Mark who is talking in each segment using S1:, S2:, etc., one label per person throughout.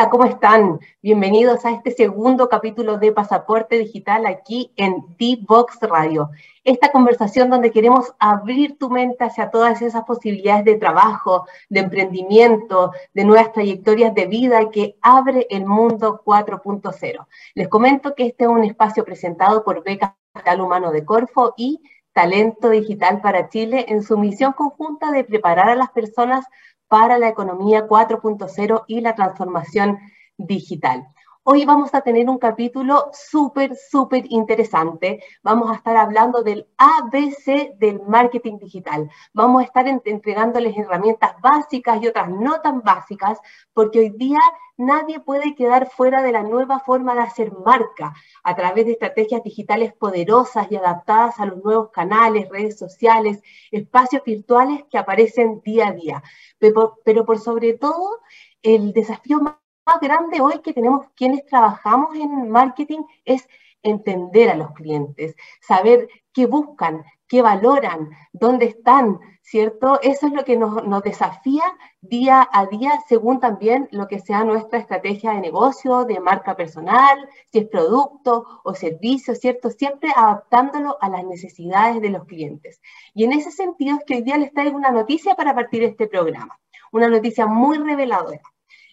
S1: Hola, ¿cómo están? Bienvenidos a este segundo capítulo de Pasaporte Digital aquí en D-Box Radio. Esta conversación donde queremos abrir tu mente hacia todas esas posibilidades de trabajo, de emprendimiento, de nuevas trayectorias de vida que abre el mundo 4.0. Les comento que este es un espacio presentado por Beca Capital Humano de Corfo y Talento Digital para Chile en su misión conjunta de preparar a las personas para la economía 4.0 y la transformación digital. Hoy vamos a tener un capítulo súper, súper interesante. Vamos a estar hablando del ABC del marketing digital. Vamos a estar entregándoles herramientas básicas y otras no tan básicas, porque hoy día nadie puede quedar fuera de la nueva forma de hacer marca a través de estrategias digitales poderosas y adaptadas a los nuevos canales, redes sociales, espacios virtuales que aparecen día a día. Pero, por sobre todo, el desafío más más grande hoy que tenemos quienes trabajamos en marketing es entender a los clientes, saber qué buscan, qué valoran, dónde están, ¿cierto? Eso es lo que nos, desafía día a día según también lo que sea nuestra estrategia de negocio, de marca personal, si es producto o servicio, ¿cierto? Siempre adaptándolo a las necesidades de los clientes. Y en ese sentido es que hoy día les traigo una noticia para partir de este programa, una noticia muy reveladora.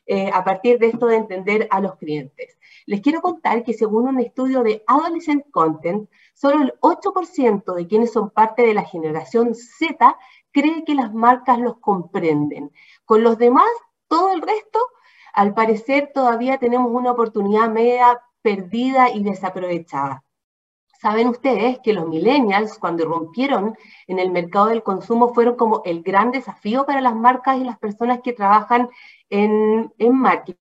S1: Eh, a partir de esto de entender a los clientes. Les quiero contar que según un estudio de Adolescent Content, solo el 8% de quienes son parte de la generación Z cree que las marcas los comprenden. Con los demás, todo el resto, al parecer todavía tenemos una oportunidad media perdida y desaprovechada. Saben ustedes que los millennials, cuando rompieron en el mercado del consumo, fueron como el gran desafío para las marcas y las personas que trabajan en, marketing.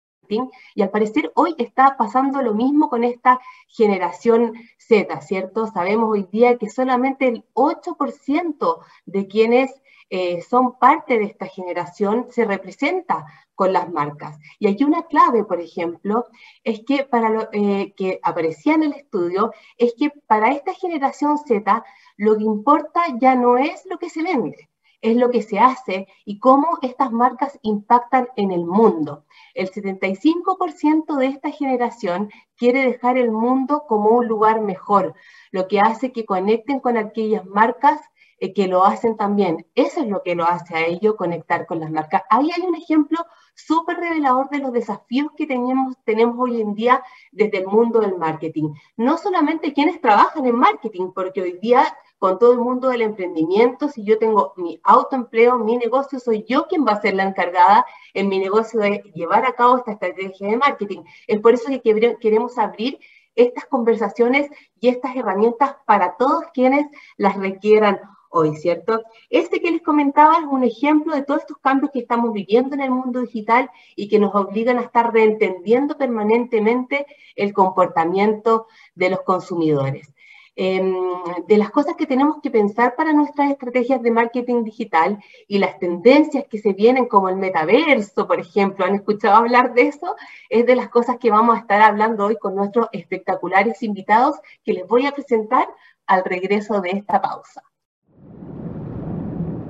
S1: Y al parecer hoy está pasando lo mismo con esta generación Z, ¿cierto? Sabemos hoy día que solamente el 8% de quienes eh, son parte de esta generación se representa con las marcas. Y aquí una clave, por ejemplo, es que para lo eh, que aparecía en el estudio, es que para esta generación Z lo que importa ya no es lo que se vende, es lo que se hace y cómo estas marcas impactan en el mundo. El 75% de esta generación quiere dejar el mundo como un lugar mejor, lo que hace que conecten con aquellas marcas eh, que lo hacen también. Eso es lo que lo hace a ello conectar con las marcas. Ahí hay un ejemplo súper revelador de los desafíos que tenemos, tenemos hoy en día desde el mundo del marketing. No solamente quienes trabajan en marketing, porque hoy día con todo el mundo del emprendimiento, si yo tengo mi autoempleo, mi negocio, soy yo quien va a ser la encargada en mi negocio de llevar a cabo esta estrategia de marketing. Es por eso que queremos abrir estas conversaciones y estas herramientas para todos quienes las requieran hoy, ¿cierto? Este que les comentaba es un ejemplo de todos estos cambios que estamos viviendo en el mundo digital y que nos obligan a estar reentendiendo permanentemente el comportamiento de los consumidores. Em, de las cosas que tenemos que pensar para nuestras estrategias de marketing digital y las tendencias que se vienen como el metaverso, por ejemplo, ¿han escuchado hablar de eso? Es de las cosas que vamos a estar hablando hoy con nuestros espectaculares invitados que les voy a presentar al regreso de esta pausa.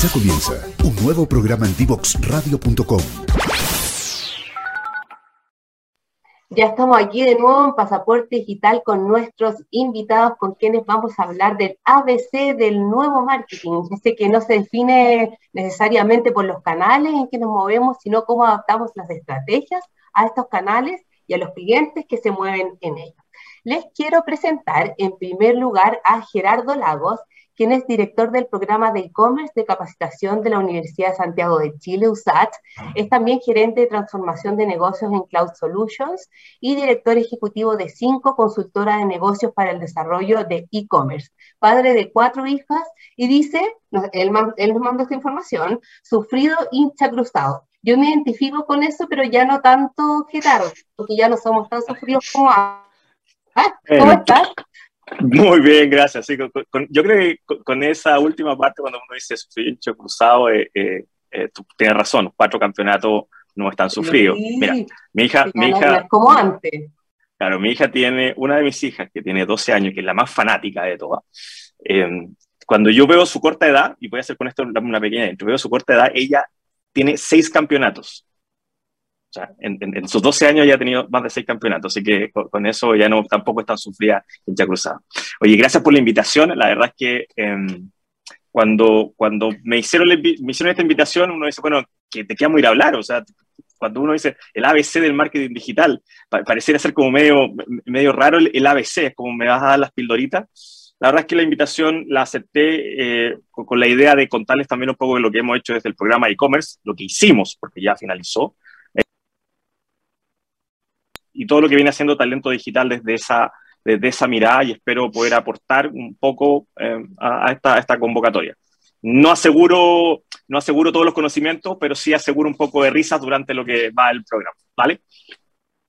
S2: Ya comienza un nuevo programa en divoxradio.com.
S1: Ya estamos aquí de nuevo en Pasaporte Digital con nuestros invitados con quienes vamos a hablar del ABC del nuevo marketing. Sé que no se define necesariamente por los canales en que nos movemos, sino cómo adaptamos las estrategias a estos canales y a los clientes que se mueven en ellos. Les quiero presentar en primer lugar a Gerardo Lagos, quien es director del programa de e-commerce de capacitación de la Universidad de Santiago de Chile, USAT. Es también gerente de transformación de negocios en Cloud Solutions y director ejecutivo de Cinco, consultora de negocios para el desarrollo de e-commerce. Padre de cuatro hijas y dice, él, nos manda esta información, sufrido hincha cruzado. Yo me identifico con eso, pero ya no tanto Gerardo, porque ya no somos tan sufridos como ¿Cómo estás?
S3: Muy bien, gracias. yo creo que con, esa última parte, cuando uno dice sufrir cruzado, eh, eh, eh, tú tienes razón, cuatro campeonatos no están sufridos. Mira, mi hija... Mi hija
S1: como antes.
S3: Claro, mi hija tiene, una de mis hijas, que tiene 12 años, que es la más fanática de todas, em, cuando yo veo su corta edad, y voy a hacer con esto una pequeña intro, veo su corta edad, ella tiene seis campeonatos. O sea, en, sus 12 años ya ha tenido más de seis campeonatos, así que con, eso ya no tampoco es tan sufrida ya Cruzada. Oye, gracias por la invitación. La verdad es que em, cuando, cuando me, hicieron me hicieron esta invitación, uno dice, bueno, que te queda muy ir a hablar. O sea, cuando uno dice el ABC del marketing digital, pareciera ser como medio, medio raro el, ABC, es como me vas a dar las pildoritas. La verdad es que la invitación la acepté eh, con, la idea de contarles también un poco de lo que hemos hecho desde el programa e-commerce, lo que hicimos, porque ya finalizó, y todo lo que viene haciendo talento digital desde esa, desde esa mirada y espero poder aportar un poco eh, a, esta, esta convocatoria. No aseguro, no aseguro todos los conocimientos, pero sí aseguro un poco de risas durante lo que va el programa, ¿vale?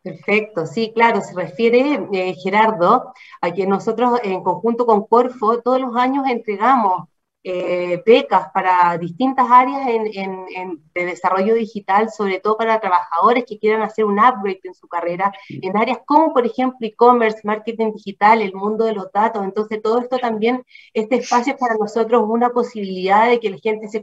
S1: Perfecto, sí, claro, se refiere, eh, Gerardo, a que nosotros en conjunto con Corfo todos los años entregamos eh, becas para distintas áreas en, de desarrollo digital, sobre todo para trabajadores que quieran hacer un upgrade en su carrera, en áreas como, por ejemplo, e-commerce, marketing digital, el mundo de los datos. Entonces, todo esto también, este espacio es para nosotros una posibilidad de que la gente se,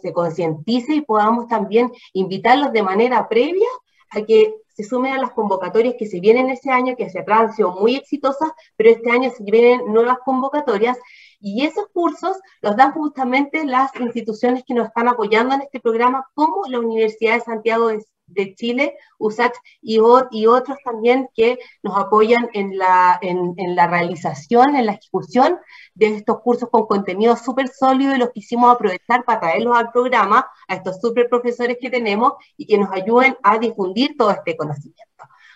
S1: se concientice y podamos también invitarlos de manera previa a que se sumen a las convocatorias que se vienen ese año, que hacia atrás han sido muy exitosas, pero este año se vienen nuevas convocatorias y esos cursos los dan justamente las instituciones que nos están apoyando en este programa, como la Universidad de Santiago de, Chile, USACH, y, otros también que nos apoyan en la, en, la realización, en la ejecución de estos cursos con contenido súper sólido y los quisimos aprovechar para traerlos al programa, a estos súper profesores que tenemos y que nos ayuden a difundir todo este conocimiento.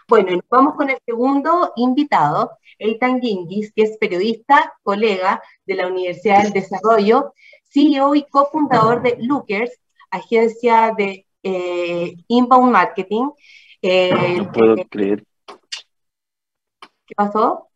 S1: Bueno, nos vamos con el segundo invitado, Eitan Gingis, que es periodista, colega de la Universidad del Desarrollo, CEO y cofundador de Lookers, agencia de eh, inbound marketing.
S3: Eh, no puedo creer.
S1: ¿Qué pasó?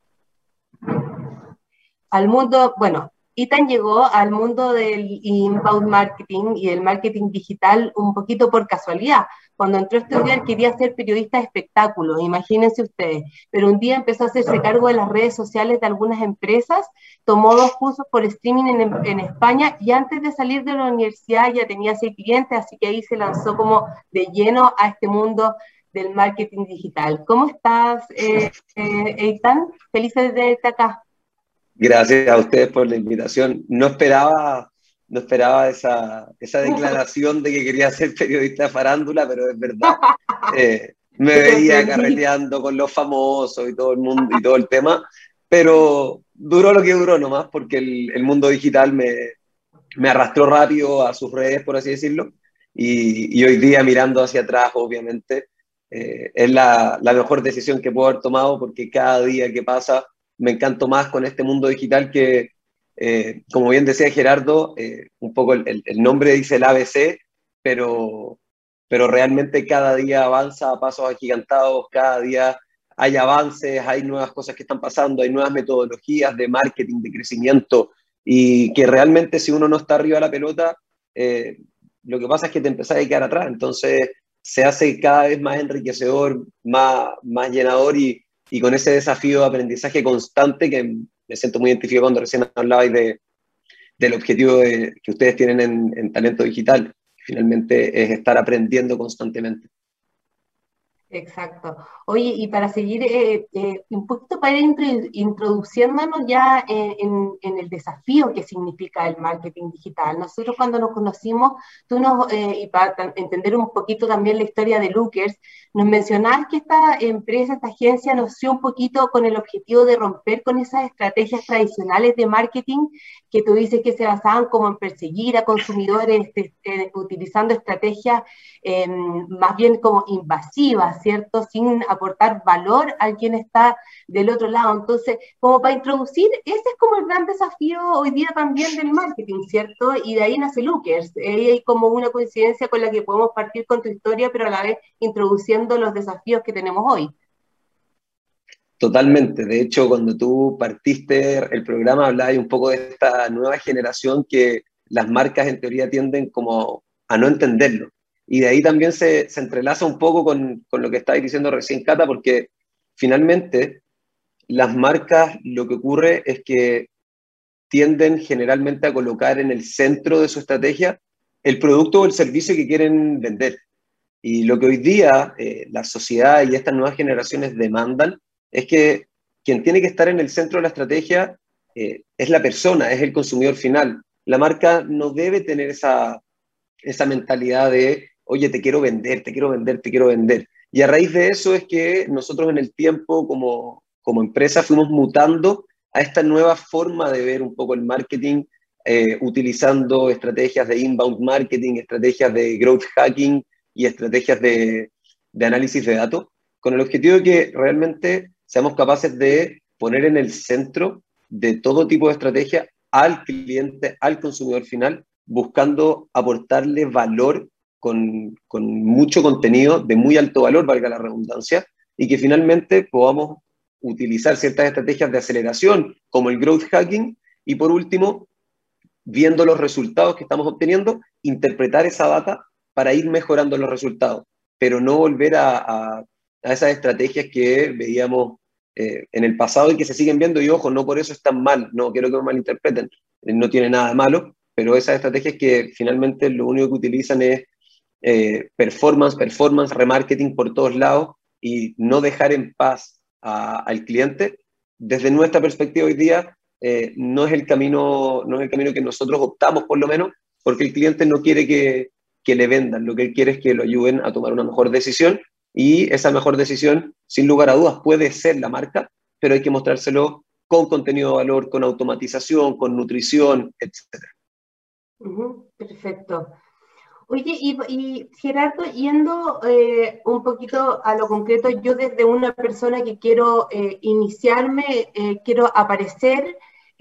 S1: Al mundo, bueno, Itan llegó al mundo del inbound marketing y del marketing digital un poquito por casualidad. Cuando entró a estudiar quería ser periodista de espectáculos, imagínense ustedes, pero un día empezó a hacerse cargo de las redes sociales de algunas empresas, tomó dos cursos por streaming en, España y antes de salir de la universidad ya tenía seis clientes, así que ahí se lanzó como de lleno a este mundo del marketing digital. ¿Cómo estás, eh, eh Eitan? Feliz de tenerte acá.
S4: Gracias a ustedes por la invitación. No esperaba, no esperaba esa, esa declaración de que quería ser periodista de farándula, pero es verdad. Eh, me veía carreteando con los famosos y todo el mundo y todo el tema, pero duró lo que duró nomás, porque el, el mundo digital me, me, arrastró rápido a sus redes, por así decirlo, y, y hoy día mirando hacia atrás, obviamente, eh, es la, la mejor decisión que puedo haber tomado, porque cada día que pasa me encanto más con este mundo digital que, eh, como bien decía Gerardo, eh, un poco el, nombre dice el ABC, pero, pero realmente cada día avanza a pasos agigantados, cada día hay avances, hay nuevas cosas que están pasando, hay nuevas metodologías de marketing, de crecimiento, y que realmente si uno no está arriba de la pelota, eh, lo que pasa es que te empezás a quedar atrás, entonces se hace cada vez más enriquecedor, más, más llenador y, y con ese desafío de aprendizaje constante que me siento muy identificado cuando recién hablabais de, del objetivo que ustedes tienen en, en talento digital, que finalmente es estar aprendiendo constantemente.
S1: Exacto. Oye, y para seguir eh, eh, un poquito para ir introduciéndonos ya en, el desafío que significa el marketing digital. Nosotros cuando nos conocimos, tú nos, eh, y para entender un poquito también la historia de Lookers, nos mencionabas que esta empresa, esta agencia nació un poquito con el objetivo de romper con esas estrategias tradicionales de marketing que tú dices que se basaban como en perseguir a consumidores utilizando estrategias más bien como invasivas ¿cierto? Sin aportar valor a quien está del otro lado. Entonces, como para introducir, ese es como el gran desafío hoy día también del marketing, ¿cierto? Y de ahí nace Lookers. hay como una coincidencia con la que podemos partir con tu historia, pero a la vez introduciendo los desafíos que tenemos hoy.
S4: Totalmente. De hecho, cuando tú partiste el programa, hablabas un poco de esta nueva generación que las marcas en teoría tienden como a no entenderlo. Y de ahí también se, se entrelaza un poco con, con lo que estabas diciendo recién, Cata, porque finalmente las marcas lo que ocurre es que tienden generalmente a colocar en el centro de su estrategia el producto o el servicio que quieren vender. Y lo que hoy día eh, la sociedad y estas nuevas generaciones demandan es que quien tiene que estar en el centro de la estrategia eh, es la persona, es el consumidor final. La marca no debe tener esa, esa mentalidad de, oye, te quiero vender, te quiero vender, te quiero vender. Y a raíz de eso es que nosotros en el tiempo como, como empresa fuimos mutando a esta nueva forma de ver un poco el marketing, eh, utilizando estrategias de inbound marketing, estrategias de growth hacking y estrategias de, análisis de datos, con el objetivo de que realmente seamos capaces de poner en el centro de todo tipo de estrategia al cliente, al consumidor final, buscando aportarle valor con, con, mucho contenido de muy alto valor, valga la redundancia, y que finalmente podamos utilizar ciertas estrategias de aceleración como el growth hacking y por último, viendo los resultados que estamos obteniendo, interpretar esa data para ir mejorando los resultados, pero no volver a, a, a esas estrategias que veíamos eh, en el pasado y que se siguen viendo, y ojo, no por eso están mal, no quiero que me malinterpreten, eh, no tiene nada de malo, pero esas estrategias que finalmente lo único que utilizan es eh, performance, performance, remarketing por todos lados y no dejar en paz al cliente, desde nuestra perspectiva hoy día, no, es el camino, no es el camino que nosotros optamos por lo menos, porque el cliente no quiere que, que le vendan, lo que él quiere es que lo ayuden a tomar una mejor decisión y esa mejor decisión, sin lugar a dudas, puede ser la marca, pero hay que mostrárselo con contenido de valor, con automatización, con nutrición, etc.
S1: perfecto. Oye, y, y Gerardo, yendo eh, un poquito a lo concreto, yo desde una persona que quiero eh, iniciarme, eh, quiero aparecer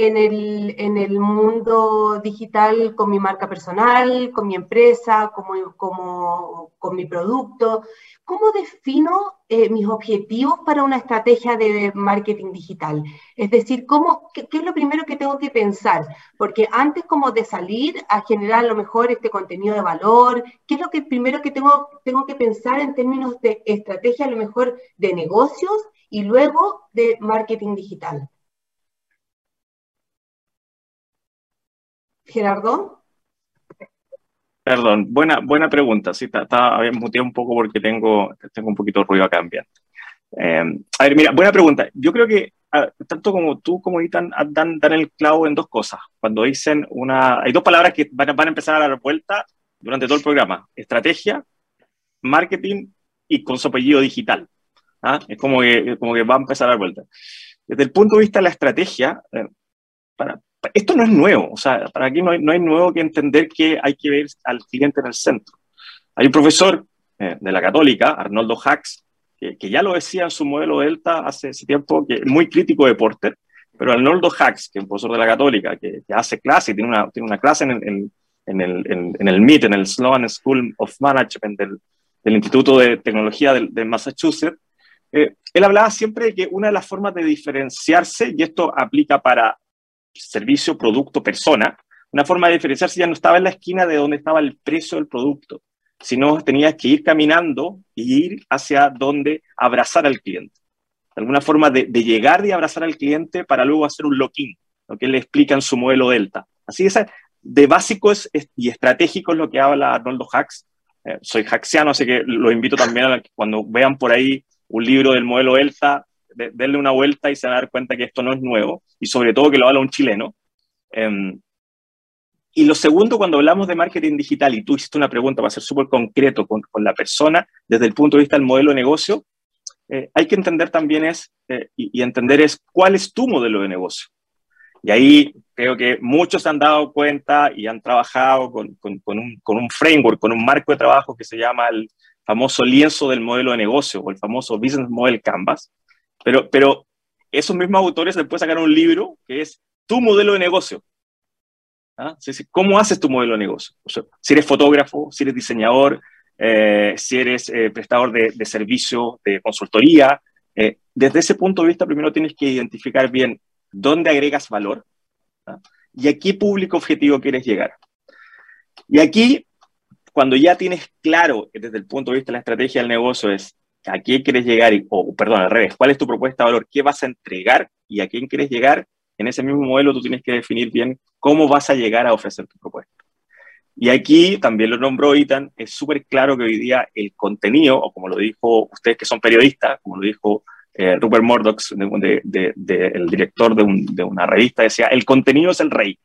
S1: en el, en el mundo digital con mi marca personal, con mi empresa, como, como, con mi producto. ¿Cómo defino eh, mis objetivos para una estrategia de marketing digital? Es decir, ¿cómo, qué, es lo primero que tengo que pensar? Porque antes como de salir a generar a lo mejor este contenido de valor, ¿qué es lo que primero que tengo, tengo que pensar en términos de estrategia a lo mejor de negocios y luego de marketing digital? Gerardo.
S3: Perdón, buena, buena pregunta. Sí, está, había muteado un poco porque tengo, tengo un poquito de ruido acá ambiente. Eh, a ver, mira, buena pregunta. Yo creo que tanto como tú como Itan dan, dan el clavo en dos cosas. Cuando dicen una... Hay dos palabras que van, van a empezar a dar vuelta durante todo el programa. Estrategia, marketing y con su apellido digital. ¿Ah? Es como que, como que va a empezar a dar vuelta. Desde el punto de vista de la estrategia, eh, para, esto no es nuevo, o sea, para aquí no hay, no hay nuevo que entender que hay que ver al cliente en el centro. Hay un profesor eh, de la Católica, Arnoldo Hacks, que, que, ya lo decía en su modelo Delta hace ese tiempo, que es muy crítico de Porter, pero Arnoldo Hacks, que es un profesor de la Católica, que, que hace clase, tiene una, tiene una clase en el, en, en el, en, en, el MIT, en el Sloan School of Management del, del Instituto de Tecnología de, de Massachusetts, eh, él hablaba siempre de que una de las formas de diferenciarse, y esto aplica para servicio, producto, persona, una forma de diferenciarse ya no estaba en la esquina de donde estaba el precio del producto, sino tenías que ir caminando y ir hacia donde abrazar al cliente. Alguna forma de, llegar y abrazar al cliente para luego hacer un lock-in, lo que le explica en su modelo Delta. Así de básico es, y estratégico es lo que habla Arnoldo Hacks. Eh, soy hacksiano, así que lo invito también a que cuando vean por ahí un libro del modelo Delta, de, denle una vuelta y se van a dar cuenta que esto no es nuevo, y sobre todo que lo habla un chileno. Eh, y lo segundo, cuando hablamos de marketing digital, y tú hiciste una pregunta para ser súper concreto con, con, la persona, desde el punto de vista del modelo de negocio, eh, hay que entender también es, eh, y, y, entender es cuál es tu modelo de negocio. Y ahí creo que muchos han dado cuenta y han trabajado con, con, con, un, un framework, con un marco de trabajo que se llama el famoso lienzo del modelo de negocio o el famoso Business Model Canvas, pero, pero esos mismos autores después sacaron un libro que es tu modelo de negocio. ¿Ah? ¿Cómo haces tu modelo de negocio? Si eres fotógrafo, si eres diseñador, eh, si eres eh, prestador de, de servicio de consultoría, Eh, desde ese punto de vista, primero tienes que identificar bien dónde agregas valor ¿ah? y a qué público objetivo quieres llegar. Y aquí, cuando ya tienes claro desde el punto de vista de la estrategia del negocio es a quién quieres llegar, o perdón, al revés, cuál es tu propuesta de valor, qué vas a entregar y a quién quieres llegar, en ese mismo modelo tú tienes que definir bien cómo vas a llegar a ofrecer tu propuesta. Y aquí también lo nombró Itan, es súper claro que hoy día el contenido, o como lo dijo ustedes que son periodistas, como lo dijo eh, Rupert Murdoch, el director de, una revista, decía, el contenido es el rey.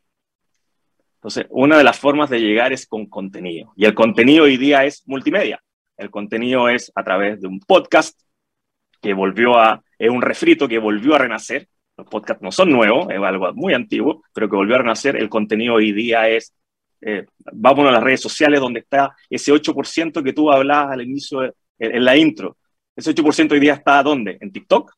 S3: Entonces, una de las formas de llegar es con contenido. Y el contenido hoy día es multimedia. El contenido es a través de un podcast que volvió a, es un refrito que volvió a renacer. Los podcasts no son nuevos, es algo muy antiguo, pero que volvió a renacer. El contenido hoy día es, eh, vámonos a las redes sociales donde está ese 8% que tú hablabas al inicio, en la intro ese 8% hoy día está ¿dónde? ¿En TikTok?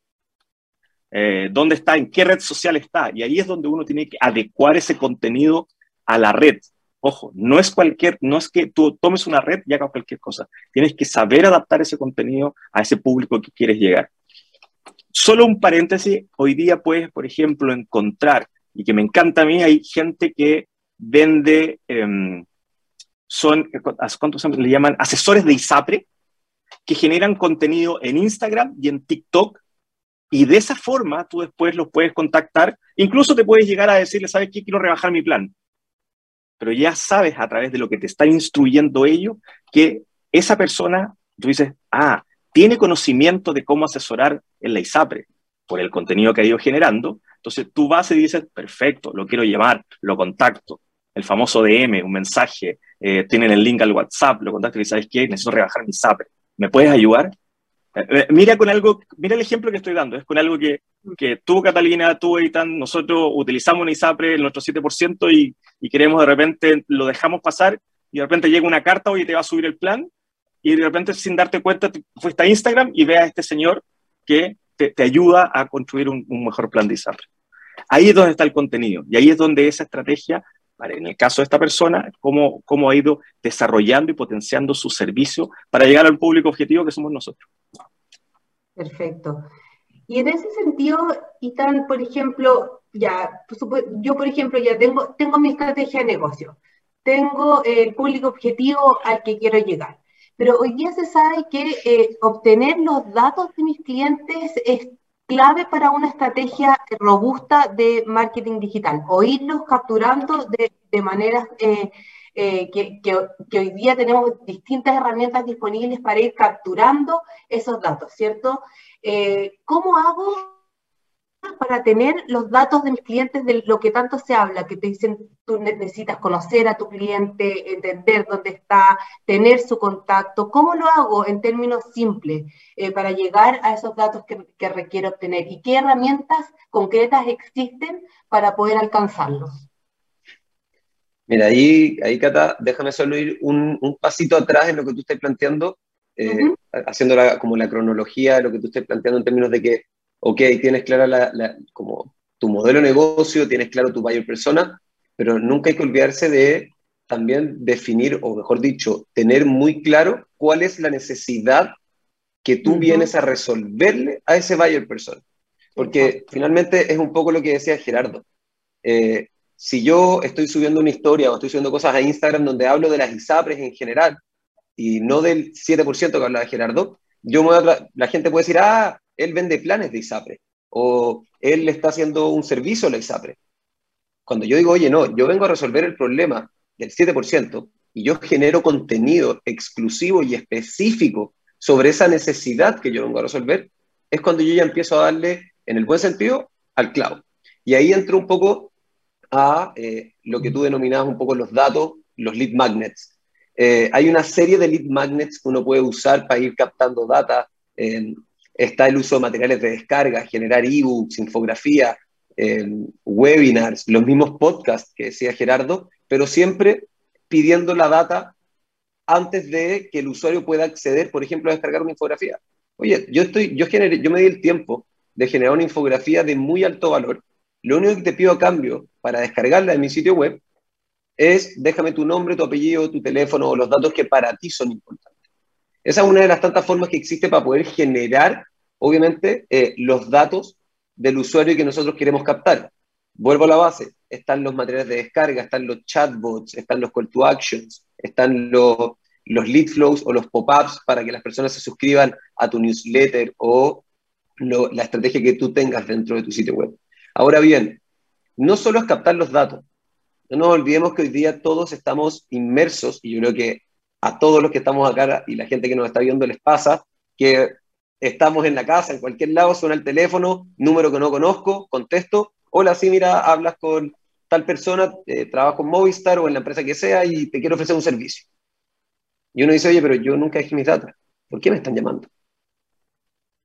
S3: Eh, ¿Dónde está? ¿En qué red social está? Y ahí es donde uno tiene que adecuar ese contenido a la red. Ojo, no es cualquier, no es que tú tomes una red y hagas cualquier cosa. Tienes que saber adaptar ese contenido a ese público que quieres llegar. Solo un paréntesis, hoy día puedes, por ejemplo, encontrar, y que me encanta a mí, hay gente que vende, em, son, ¿cuántos le llaman? Asesores de ISAPRE, que generan contenido en Instagram y en TikTok y de esa forma tú después los puedes contactar, incluso te puedes llegar a decirle, ¿sabes qué? Quiero rebajar mi plan. Pero ya sabes a través de lo que te está instruyendo ellos que esa persona, tú dices, ah, tiene conocimiento de cómo asesorar en la ISAPRE por el contenido que ha ido generando. Entonces tú vas y dices, perfecto, lo quiero llevar, lo contacto. El famoso DM, un mensaje, eh, tienen el link al WhatsApp, lo contacto y ¿sabes qué? Necesito rebajar mi ISAPRE. ¿Me puedes ayudar? Eh, eh, mira con algo, mira el ejemplo que estoy dando, es con algo que, que tú, Catalina, tú, Eitan, nosotros utilizamos un ISAPRE en nuestro 7% y, y, queremos de repente, lo dejamos pasar y de repente llega una carta, oye, te va a subir el plan y de repente sin darte cuenta fuiste a Instagram y ve a este señor que te, te ayuda a construir un, un, mejor plan de ISAPRE. Ahí es donde está el contenido y ahí es donde esa estrategia en el caso de esta persona, cómo, cómo ha ido desarrollando y potenciando su servicio para llegar al público objetivo que somos nosotros.
S1: Perfecto. Y en ese sentido, Itan, por ejemplo, ya, yo por ejemplo ya tengo, tengo mi estrategia de negocio, tengo el público objetivo al que quiero llegar, pero hoy día se sabe que eh, obtener los datos de mis clientes es clave para una estrategia robusta de marketing digital, o irlos capturando de, de maneras eh, eh, que, que, hoy día tenemos distintas herramientas disponibles para ir capturando esos datos, ¿cierto? Eh, ¿Cómo hago para tener los datos de mis clientes de lo que tanto se habla, que te dicen tú necesitas conocer a tu cliente, entender dónde está, tener su contacto. ¿Cómo lo hago en términos simples eh, para llegar a esos datos que, que, requiero obtener? ¿Y qué herramientas concretas existen para poder alcanzarlos?
S4: Mira, ahí, ahí Cata, déjame solo ir un, un pasito atrás en lo que tú estás planteando, eh, uh -huh. haciendo la, como la cronología de lo que tú estás planteando en términos de que ok, tienes clara la, la, como tu modelo de negocio, tienes claro tu buyer persona, pero nunca hay que olvidarse de también definir, o mejor dicho, tener muy claro cuál es la necesidad que tú uh -huh. vienes a resolverle a ese buyer persona. Porque finalmente es un poco lo que decía Gerardo. Eh, si yo estoy subiendo una historia o estoy subiendo cosas a Instagram donde hablo de las ISAPRES en general y no del 7% que hablaba Gerardo, yo la gente puede decir, ah, él vende planes de ISAPRE o él está haciendo un servicio a la ISAPRE. Cuando yo digo, oye, no, yo vengo a resolver el problema del 7% y yo genero contenido exclusivo y específico sobre esa necesidad que yo vengo a resolver, es cuando yo ya empiezo a darle, en el buen sentido, al clavo. Y ahí entro un poco a eh, lo que tú denominabas un poco los datos, los lead magnets. Eh, hay una serie de lead magnets que uno puede usar para ir captando data. Eh, está el uso de materiales de descarga, generar ebooks, infografía, eh, webinars, los mismos podcasts que decía Gerardo, pero siempre pidiendo la data antes de que el usuario pueda acceder, por ejemplo, a descargar una infografía. Oye, yo, estoy, yo, generé, yo me di el tiempo de generar una infografía de muy alto valor. Lo único que te pido a cambio para descargarla de mi sitio web es déjame tu nombre, tu apellido, tu teléfono o los datos que para ti son importantes. Esa es una de las tantas formas que existe para poder generar obviamente, eh, los datos del usuario que nosotros queremos captar. Vuelvo a la base, están los materiales de descarga, están los chatbots, están los call to actions, están los, los lead flows o los pop-ups para que las personas se suscriban a tu newsletter o la estrategia que tú tengas dentro de tu sitio web. Ahora bien, no solo es captar los datos, no nos olvidemos que hoy día todos estamos inmersos, y yo creo que a todos los que estamos acá y la gente que nos está viendo les pasa, que estamos en la casa, en cualquier lado, suena el teléfono, número que no conozco, contesto, hola, sí, mira, hablas con tal persona, eh, trabajo en Movistar o en la empresa que sea y te quiero ofrecer un servicio. Y uno dice, oye, pero yo nunca dejé mis datos, ¿por qué me están llamando?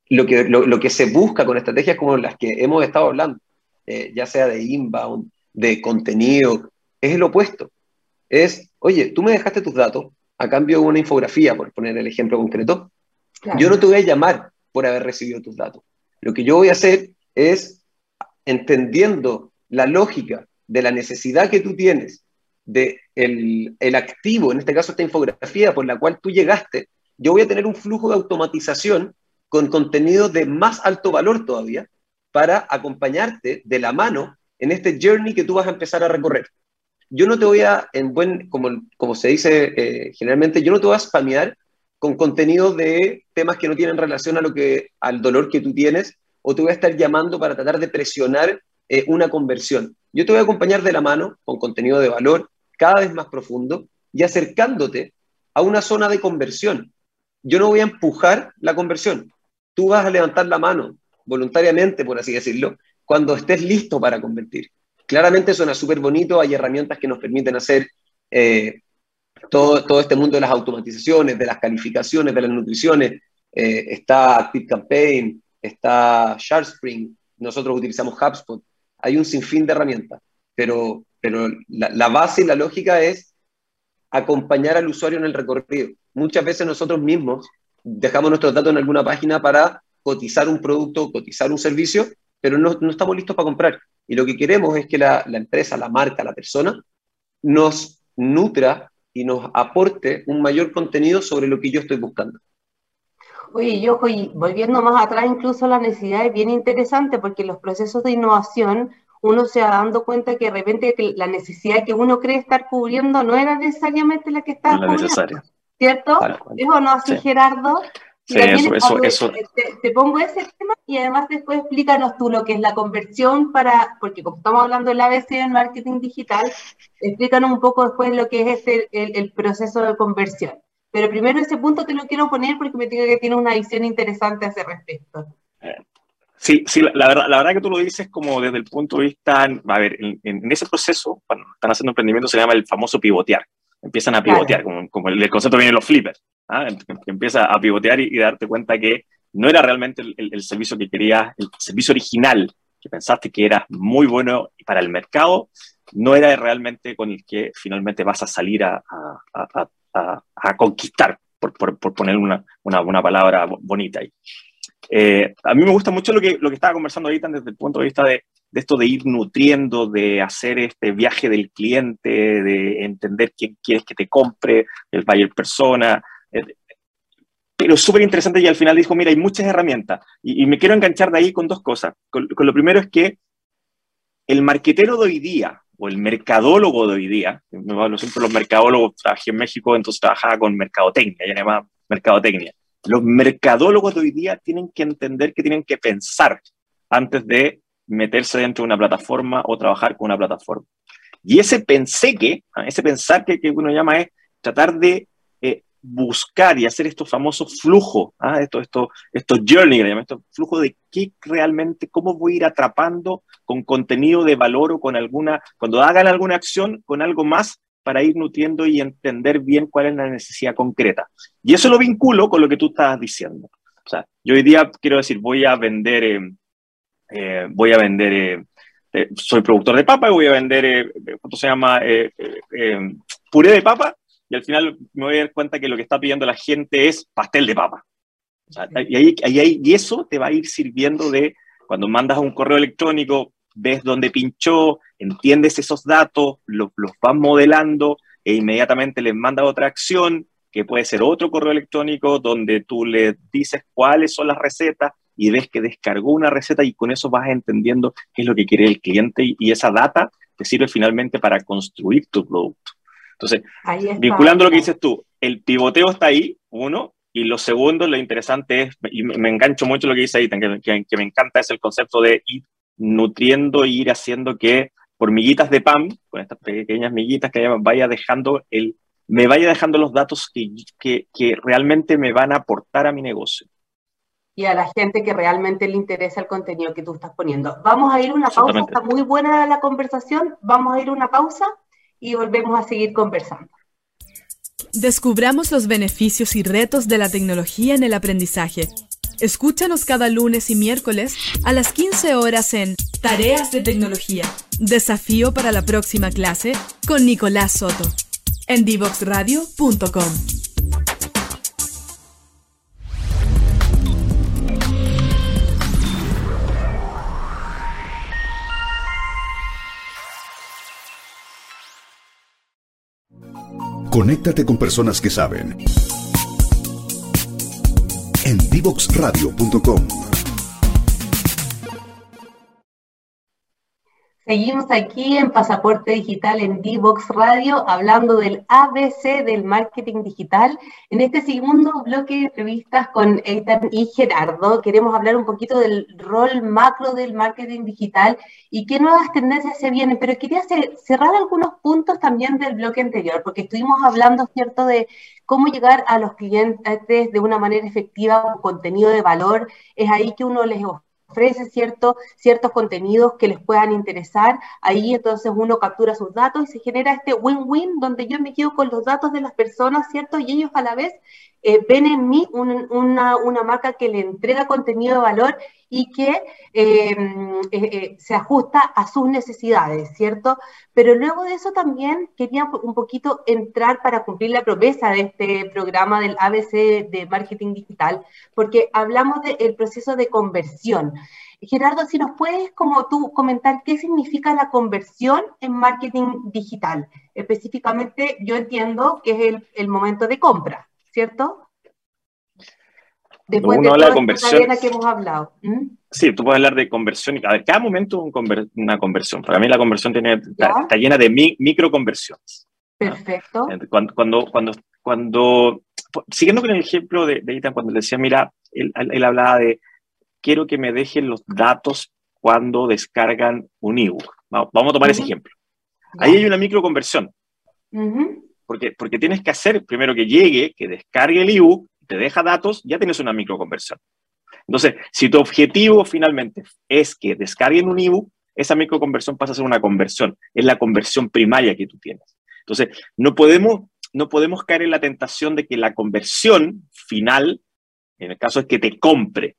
S4: Lo que, lo, que se busca con estrategias como las que hemos estado hablando, eh, ya sea de inbound, de contenido, es el opuesto. Es, oye, tú me dejaste tus datos a cambio de una infografía, por poner el ejemplo concreto. Yo no te voy a llamar por haber recibido tus datos. Lo que yo voy a hacer es, entendiendo la lógica de la necesidad que tú tienes de el, el activo, en este caso esta infografía por la cual tú llegaste, yo voy a tener un flujo de automatización con contenido de más alto valor todavía para acompañarte de la mano en este journey que tú vas a empezar a recorrer. Yo no te voy a, en buen, como, como se dice eh, generalmente, yo no te voy a spamear con contenido de temas que no tienen relación a lo que, al dolor que tú tienes, o te voy a estar llamando para tratar de presionar eh, una conversión. Yo te voy a acompañar de la mano con contenido de valor cada vez más profundo y acercándote a una zona de conversión. Yo no voy a empujar la conversión. Tú vas a levantar la mano voluntariamente, por así decirlo, cuando estés listo para convertir. Claramente suena súper bonito, hay herramientas que nos permiten hacer eh, todo, todo este mundo de las automatizaciones, de las calificaciones, de las nutriciones. Eh, está ActiveCampaign, está SharpSpring, nosotros utilizamos HubSpot. Hay un sinfín de herramientas, pero, pero la, la base y la lógica es acompañar al usuario en el recorrido. Muchas veces nosotros mismos dejamos nuestros datos en alguna página para cotizar un producto, cotizar un servicio, pero no, no estamos listos para comprar. Y lo que queremos es que la, la, empresa, la marca, la persona, nos nutra y nos aporte un mayor contenido sobre lo que yo estoy buscando.
S1: Oye, yo volviendo más atrás, incluso la necesidad es bien interesante porque los procesos de innovación uno se va dando cuenta que de repente que la necesidad que uno cree estar cubriendo no era necesariamente la que estaba
S3: no cubriendo. Necesaria.
S1: ¿Cierto? ¿Es no así, sí. Gerardo?
S3: Sí, eso, eso, eso.
S1: Te, te, pongo ese tema y además después explícanos tú lo que es la conversión para, porque como estamos hablando del ABC en marketing digital, explícanos un poco después lo que es este, el, el, proceso de conversión. Pero primero ese punto te lo quiero poner porque me digo que tiene una visión interesante a ese respecto.
S3: Sí, sí, la verdad, la verdad que tú lo dices como desde el punto de vista, a ver, en, en ese proceso, cuando están haciendo emprendimiento, se llama el famoso pivotear. Empiezan a pivotear, claro. como, como el, el, concepto viene en los flippers. ¿Ah? Empieza a pivotear y, y, darte cuenta que no era realmente el, el, el, servicio que querías, el servicio original que pensaste que era muy bueno para el mercado, no era realmente con el que finalmente vas a salir a, a, a, a conquistar, por, por, por poner una, una, una, palabra bonita ahí. Eh, a mí me gusta mucho lo que, lo que estaba conversando ahorita desde el punto de vista de, de esto de ir nutriendo, de hacer este viaje del cliente, de entender quién quieres que te compre, el buyer persona. Pero súper interesante y al final dijo, mira, hay muchas herramientas. Y, me quiero enganchar de ahí con dos cosas. Con, lo primero es que el marquetero de hoy día, o el mercadólogo de hoy día, hablo siempre los mercadólogos, trabajé en México, entonces trabajaba con mercadotecnia, ya más mercadotecnia. Los mercadólogos de hoy día tienen que entender que tienen que pensar antes de meterse dentro de una plataforma o trabajar con una plataforma. Y ese pensé que, ese pensar que, que uno llama es tratar de buscar y hacer estos famosos flujos, ¿ah? estos, estos, estos journey, estos flujos de qué realmente, cómo voy a ir atrapando con contenido de valor o con alguna, cuando hagan alguna acción, con algo más para ir nutriendo y entender bien cuál es la necesidad concreta. Y eso lo vinculo con lo que tú estabas diciendo. O sea, yo hoy día quiero decir, voy a vender... Eh, eh, voy a vender, eh, eh, soy productor de papa y voy a vender, ¿cuánto se llama? puré de papa y al final me voy a dar cuenta que lo que está pidiendo la gente es pastel de papa. O sea, y, ahí, ahí, y eso te va a ir sirviendo de cuando mandas un correo electrónico, ves dónde pinchó, entiendes esos datos, los, los vas modelando e inmediatamente les mandas otra acción, que puede ser otro correo electrónico donde tú le dices cuáles son las recetas y ves que descargó una receta y con eso vas entendiendo qué es lo que quiere el cliente y, esa data te sirve finalmente para construir tu producto. Entonces, vinculando lo que dices tú, el pivoteo está ahí, uno, y lo segundo, lo interesante es, y me engancho mucho lo que dice ahí, que, que, me encanta, es el concepto de ir nutriendo ir haciendo que por miguitas de pan, con estas pequeñas miguitas que vaya dejando el, me vaya dejando los datos que, que, que realmente me van a aportar a mi negocio.
S1: Y a la gente que realmente le interesa el contenido que tú estás poniendo. Vamos a ir a una pausa, está muy buena la conversación, vamos a ir una pausa y volvemos a seguir conversando.
S5: Descubramos los beneficios y retos de la tecnología en el aprendizaje. Escúchanos cada lunes y miércoles a las 15 horas en Tareas de Tecnología. Desafío para la próxima clase con Nicolás Soto en divoxradio.com.
S2: Conéctate con personas que saben. En divoxradio.com.
S1: Seguimos aquí en Pasaporte Digital en D-Box Radio hablando del ABC del marketing digital. En este segundo bloque de entrevistas con Eitan y Gerardo queremos hablar un poquito del rol macro del marketing digital y qué nuevas tendencias se vienen, pero quería cerrar algunos puntos también del bloque anterior, porque estuvimos hablando, ¿cierto?, de cómo llegar a los clientes de una manera efectiva con contenido de valor. Es ahí que uno les cierto, ciertos contenidos que les puedan interesar, ahí entonces uno captura sus datos y se genera este win-win donde yo me quedo con los datos de las personas, ¿cierto? Y ellos a la vez eh, ven en mí una, marca que le entrega contenido de valor y que eh, eh, se ajusta a sus necesidades, ¿cierto? Pero luego de eso también quería un poquito entrar para cumplir la promesa de este programa del ABC de marketing digital, porque hablamos del proceso de conversión. Gerardo, si nos puedes, como tú, comentar qué significa la conversión en marketing digital. Específicamente, yo entiendo que es el momento de compra. ¿Cierto?
S3: Después de toda la conversión, que hemos hablado. Sí, tú puedes hablar de conversión. A ver, cada momento una conversión. Para mí la conversión tiene, está, llena de mi, microconversiones.
S1: Perfecto.
S3: Cuando, cuando, cuando, cuando, siguiendo con el ejemplo de, de cuando le decía, mira, él, él, hablaba de, quiero que me dejen los datos cuando descargan un ebook. Vamos, a tomar ese ejemplo. Ahí hay una microconversión. Uh porque, tienes que hacer primero que llegue, que descargue el ebook, te deja datos, ya tienes una microconversión. Entonces, si tu objetivo finalmente es que descarguen un ebook, esa microconversión pasa a ser una conversión, es la conversión primaria que tú tienes. Entonces, no podemos, no podemos caer en la tentación de que la conversión final, en el caso es que te compre,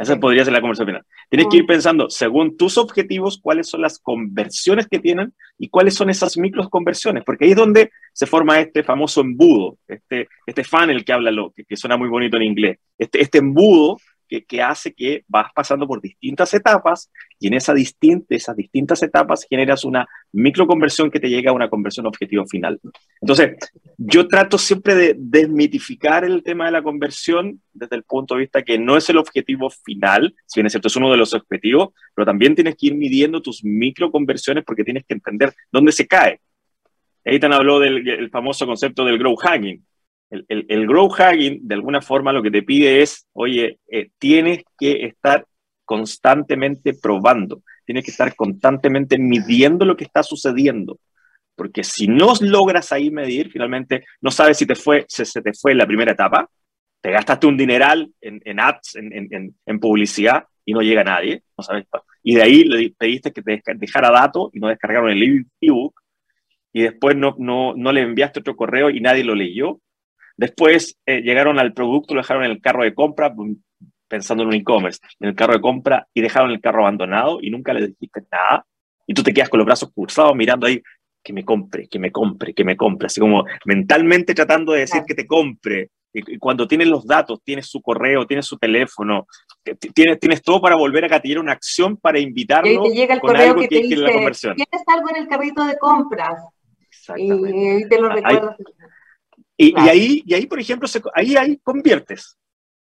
S3: esa podría ser la conversión final. Tienes que ir pensando, según tus objetivos, cuáles son las conversiones que tienen y cuáles son esas micro conversiones, porque ahí es donde se forma este famoso embudo, este, este funnel que habla lo, que, que suena muy bonito en inglés, este, este embudo que, hace que vas pasando por distintas etapas y en esas distintas etapas generas una microconversión que te llega a una conversión objetivo final. Entonces, yo trato siempre de desmitificar el tema de la conversión desde el punto de vista que no es el objetivo final, si bien es cierto, es uno de los objetivos, pero también tienes que ir midiendo tus microconversiones porque tienes que entender dónde se cae. Eitan habló del famoso concepto del grow hacking el, el, grow hacking, de alguna forma, lo que te pide es, oye, eh, tienes que estar constantemente probando, tienes que estar constantemente midiendo lo que está sucediendo. Porque si no logras ahí medir, finalmente no sabes si te fue, se, se te fue la primera etapa, te gastaste un dineral en, en ads, en, en, en, publicidad y no llega nadie, no sabes. Y de ahí le pediste que te dejara datos y no descargaron el ebook y después no, no, no le enviaste otro correo y nadie lo leyó Después eh, llegaron al producto, lo dejaron en el carro de compra, pensando en un e-commerce, en el carro de compra y dejaron el carro abandonado y nunca le dijiste nada. Y tú te quedas con los brazos cruzados mirando ahí, que me compre, que me compre, que me compre, así como mentalmente tratando de decir que te compre. Y cuando tienes los datos, tienes su correo, tienes su teléfono, tienes, tienes todo para volver a gatillar una acción para invitarlo
S1: y llega el con algo que, te dice, la conversión. Tienes algo en el carrito de compras. Y te lo recuerdas.
S3: Y, ahí, y ahí, por ejemplo, ahí, ahí conviertes.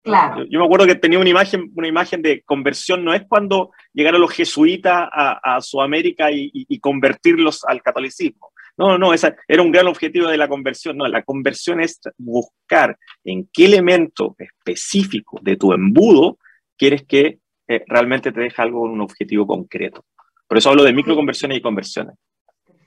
S3: Claro. Yo, me acuerdo que tenía una imagen, una imagen de conversión, no es cuando llegaron los jesuitas a, Sudamérica y, convertirlos al catolicismo. No, no, esa era un gran objetivo de la conversión. No, la conversión es buscar en qué elemento específico de tu embudo quieres que eh, realmente te deje algo, un objetivo concreto. Por eso hablo de microconversiones y conversiones.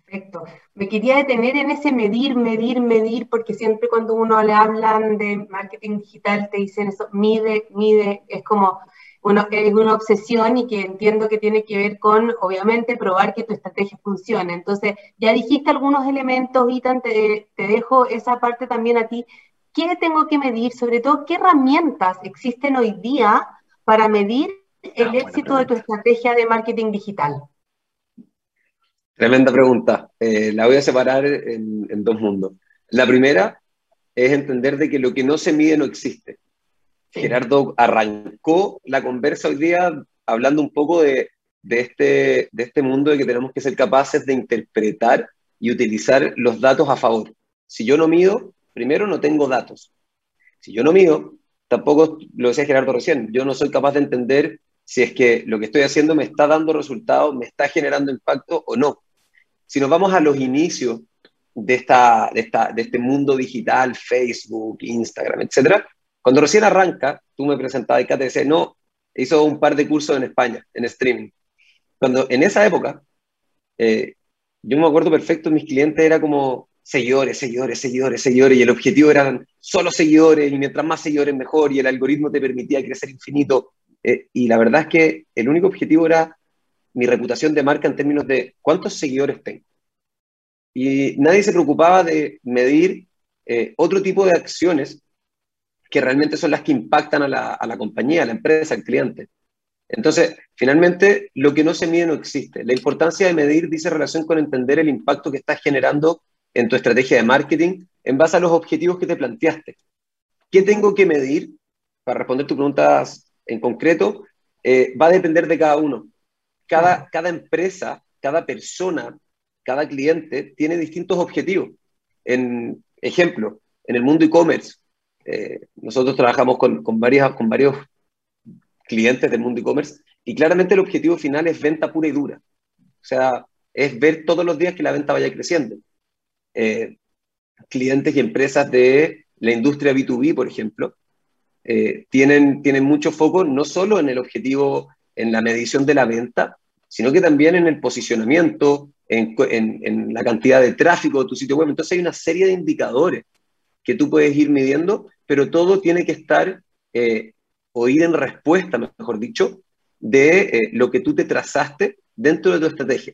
S1: Perfecto. Me quería detener en ese medir, medir, medir, porque siempre cuando uno le hablan de marketing digital te dicen eso, mide, mide, es como uno, es una obsesión y que entiendo que tiene que ver con, obviamente, probar que tu estrategia funcione. Entonces, ya dijiste algunos elementos, Itan, te, te dejo esa parte también a ti. ¿Qué tengo que medir? Sobre todo, ¿qué herramientas existen hoy día para medir el ah, éxito de tu estrategia de marketing digital?
S4: Tremenda pregunta. Eh, la voy a separar en, dos mundos. La primera es entender de que lo que no se mide no existe. Gerardo arrancó la conversa hoy día hablando un poco de, este, de este mundo de que tenemos que ser capaces de interpretar y utilizar los datos a favor. Si yo no mido, primero no tengo datos. Si yo no mido, tampoco, lo decía Gerardo recién, yo no soy capaz de entender si es que lo que estoy haciendo me está dando resultados, me está generando impacto o no si nos vamos a los inicios de, esta, de, esta, de este mundo digital, Facebook, Instagram, etc., cuando recién arranca, tú me presentabas y te decía, no, hizo un par de cursos en España, en streaming. Cuando en esa época, eh, yo me acuerdo perfecto, mis clientes eran como seguidores, seguidores, seguidores, seguidores, y el objetivo eran solo seguidores, y mientras más seguidores mejor, y el algoritmo te permitía crecer infinito. Eh, y la verdad es que el único objetivo era mi reputación de marca en términos de cuántos seguidores tengo. Y nadie se preocupaba de medir eh, otro tipo de acciones que realmente son las que impactan a la, a la compañía, a la empresa, al cliente. Entonces, finalmente, lo que no se mide no existe. La importancia de medir dice relación con entender el impacto que estás generando en tu estrategia de marketing en base a los objetivos que te planteaste. ¿Qué tengo que medir? Para responder tus preguntas en concreto, eh, va a depender de cada uno cada, cada empresa, cada persona, cada cliente tiene distintos objetivos. En ejemplo, en el mundo e-commerce, eh, nosotros trabajamos con, con, varias, con varios clientes del mundo e-commerce y claramente el objetivo final es venta pura y dura. O sea, es ver todos los días que la venta vaya creciendo. Eh, clientes y empresas de la industria B2B, por ejemplo, eh, tienen, tienen mucho foco no solo en el objetivo, en la medición de la venta, sino que también en el posicionamiento, en, la cantidad de tráfico de tu sitio web. Entonces hay una serie de indicadores que tú puedes ir midiendo, pero todo tiene que estar eh, o ir en respuesta, mejor dicho, de eh, lo que tú te trazaste dentro de tu estrategia.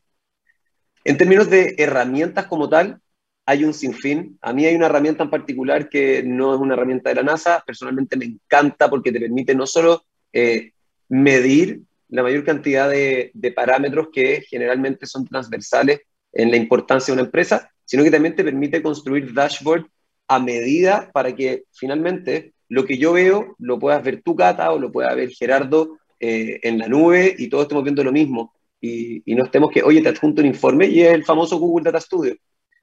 S4: En términos de herramientas como tal, hay un sinfín. A mí hay una herramienta en particular que no es una herramienta de la NASA, personalmente me encanta porque te permite no solo eh, medir la mayor cantidad de, parámetros que generalmente son transversales en la importancia de una empresa, sino que también te permite construir dashboard a medida para que finalmente lo que yo veo lo puedas ver tú, Cata, o lo pueda ver Gerardo eh, en la nube y todos estemos viendo lo mismo. Y, no estemos que, oye, te adjunto un informe y es el famoso Google Data Studio.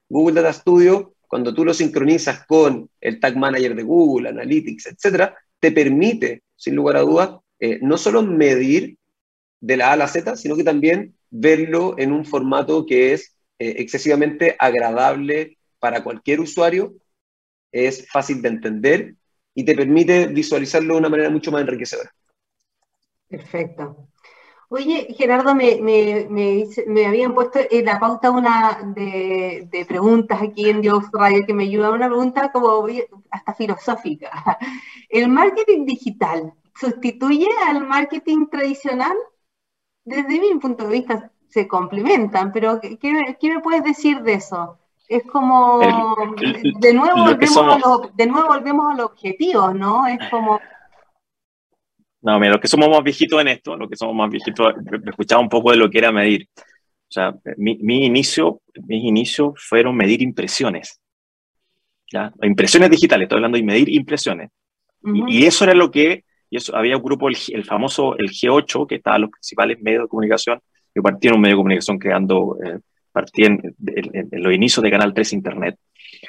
S4: Google Data Studio, cuando tú lo sincronizas con el Tag Manager de Google, Analytics, etcétera, te permite, sin lugar a dudas, eh, no solo medir de la A a la Z, sino que también verlo en un formato que es eh, excesivamente agradable para cualquier usuario, es fácil de entender y te permite visualizarlo de una manera mucho más enriquecedora.
S1: Perfecto. Oye, Gerardo, me, habían puesto en la pauta una de, preguntas aquí en Dios Radio que me ayuda, una pregunta como hasta filosófica. ¿El marketing digital sustituye al marketing tradicional? Desde mi punto de vista se complementan, pero ¿qué, me puedes decir de eso? Es como, de, nuevo volvemos a los, de nuevo volvemos a los objetivos, ¿no? Es como...
S3: No, mira, los que somos más viejitos en esto, los que somos más viejitos, escuchaba un poco de lo que era medir. O sea, mi, mi inicio, mis inicios fueron medir impresiones. ¿ya? Impresiones digitales, estoy hablando de medir impresiones. y, eso era lo que y eso, había un grupo, el, famoso el G8, que estaba en los principales medios de comunicación. Yo partí en un medio de comunicación creando, eh, partí en, los inicios de Canal 3 Internet.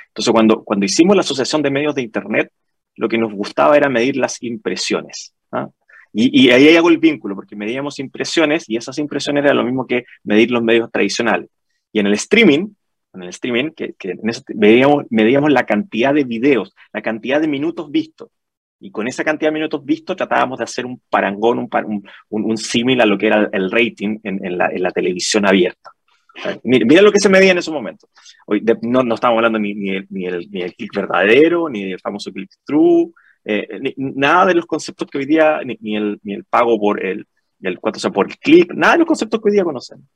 S3: Entonces, cuando, cuando hicimos la asociación de medios de Internet, lo que nos gustaba era medir las impresiones. ¿ah? Y, ahí hago el vínculo, porque medíamos impresiones y esas impresiones era lo mismo que medir los medios tradicionales. Y en el streaming, en el streaming, que, en eso medíamos, medíamos la cantidad de videos, la cantidad de minutos vistos. Y con esa cantidad de minutos vistos tratábamos de hacer un parangón, un, un, símil a lo que era el rating en, la, en la, televisión abierta. mira, lo que se medía en esos momentos. Hoy no, no estamos hablando ni, ni, el, ni, el, ni el click verdadero, ni el famoso click true, eh, nada de los conceptos que hoy día, ni, el, ni el pago por el, el, sea, por clic, nada de los conceptos que hoy día conocemos.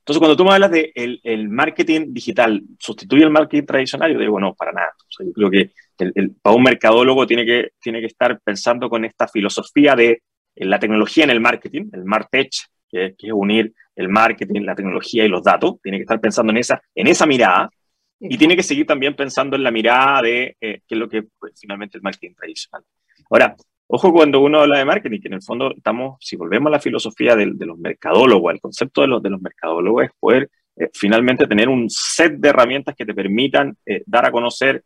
S3: Entonces, cuando tú me hablas de el, el, marketing digital, ¿sustituye el marketing tradicional? Yo digo, no, para nada. yo creo que el, para un mercadólogo tiene que, tiene que estar pensando con esta filosofía de la tecnología en el marketing, el MarTech, que, es unir el marketing, la tecnología y los datos. Tiene que estar pensando en esa, en esa mirada y tiene que seguir también pensando en la mirada de eh, qué es lo que pues, finalmente el marketing tradicional. Ahora, ojo cuando uno habla de marketing, que en el fondo estamos, si volvemos a la filosofía de, los mercadólogos, el concepto de los, de los mercadólogos es poder eh, finalmente tener un set de herramientas que te permitan eh, dar a conocer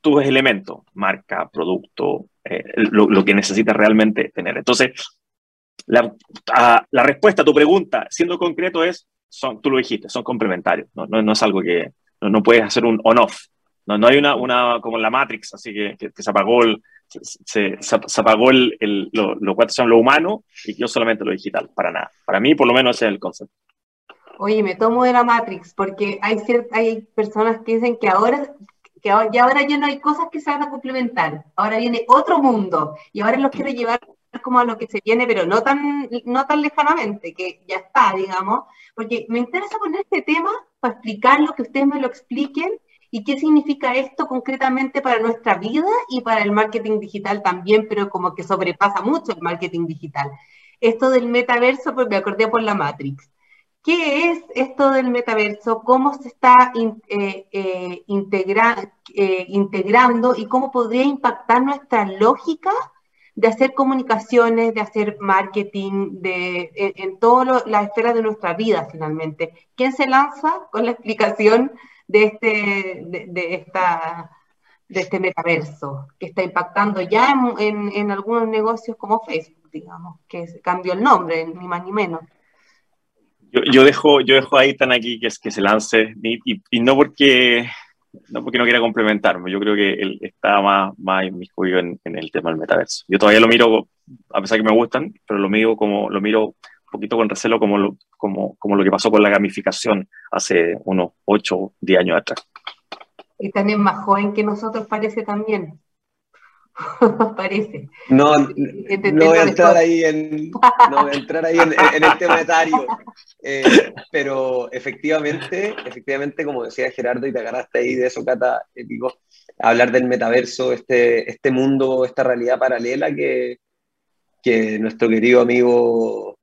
S3: tus elementos, marca, producto, lo, lo, que necesitas realmente tener. Entonces, la, la respuesta a tu pregunta, siendo concreto, es son, tú lo dijiste, son complementarios, no, no, es algo que no, puedes hacer un on-off, no, no hay una, una como la Matrix, así que, que, se apagó el, se, se, apagó el, el, lo, lo, son lo humano y yo solamente lo digital, para nada. Para mí, por lo menos, ese es el concepto.
S1: Oye, me tomo de la Matrix, porque hay, hay personas que dicen que ahora, que ahora, ya ahora ya no hay cosas que se van a complementar, ahora viene otro mundo, y ahora los quiero llevar como a lo que se viene, pero no tan, no tan lejanamente, que ya está, digamos, porque me interesa poner este tema para explicarlo, que ustedes me lo expliquen. Y qué significa esto concretamente para nuestra vida y para el marketing digital también, pero como que sobrepasa mucho el marketing digital. Esto del metaverso, pues me acordé por la Matrix. ¿Qué es esto del metaverso? ¿Cómo se está eh, eh, eh, integrando y cómo podría impactar nuestra lógica de hacer comunicaciones, de hacer marketing, de, en, todas las esferas de nuestra vida finalmente. ¿Quién se lanza con la explicación de este, de, esta, de este metaverso que está impactando ya en, en, algunos negocios como Facebook, digamos, que cambió el nombre, ni más ni menos?
S3: Yo, yo, dejo, yo dejo ahí tan aquí que, es, que se lance, y, no porque no porque no quiera complementarme, yo creo que él está más, más inmiscuido en, en, el tema del metaverso. Yo todavía lo miro, a pesar que me gustan, pero lo miro como lo miro un poquito con recelo como lo, como, como lo que pasó con la gamificación hace unos 8, 10 años atrás.
S1: Y también más joven que nosotros parece también. Parece.
S4: No, no voy a entrar ahí en, no voy a entrar ahí en, el tema etario. Eh, pero efectivamente, efectivamente, como decía Gerardo, y te agarraste ahí de eso, Cata, épico, hablar del metaverso, este, este mundo, esta realidad paralela que, que nuestro querido amigo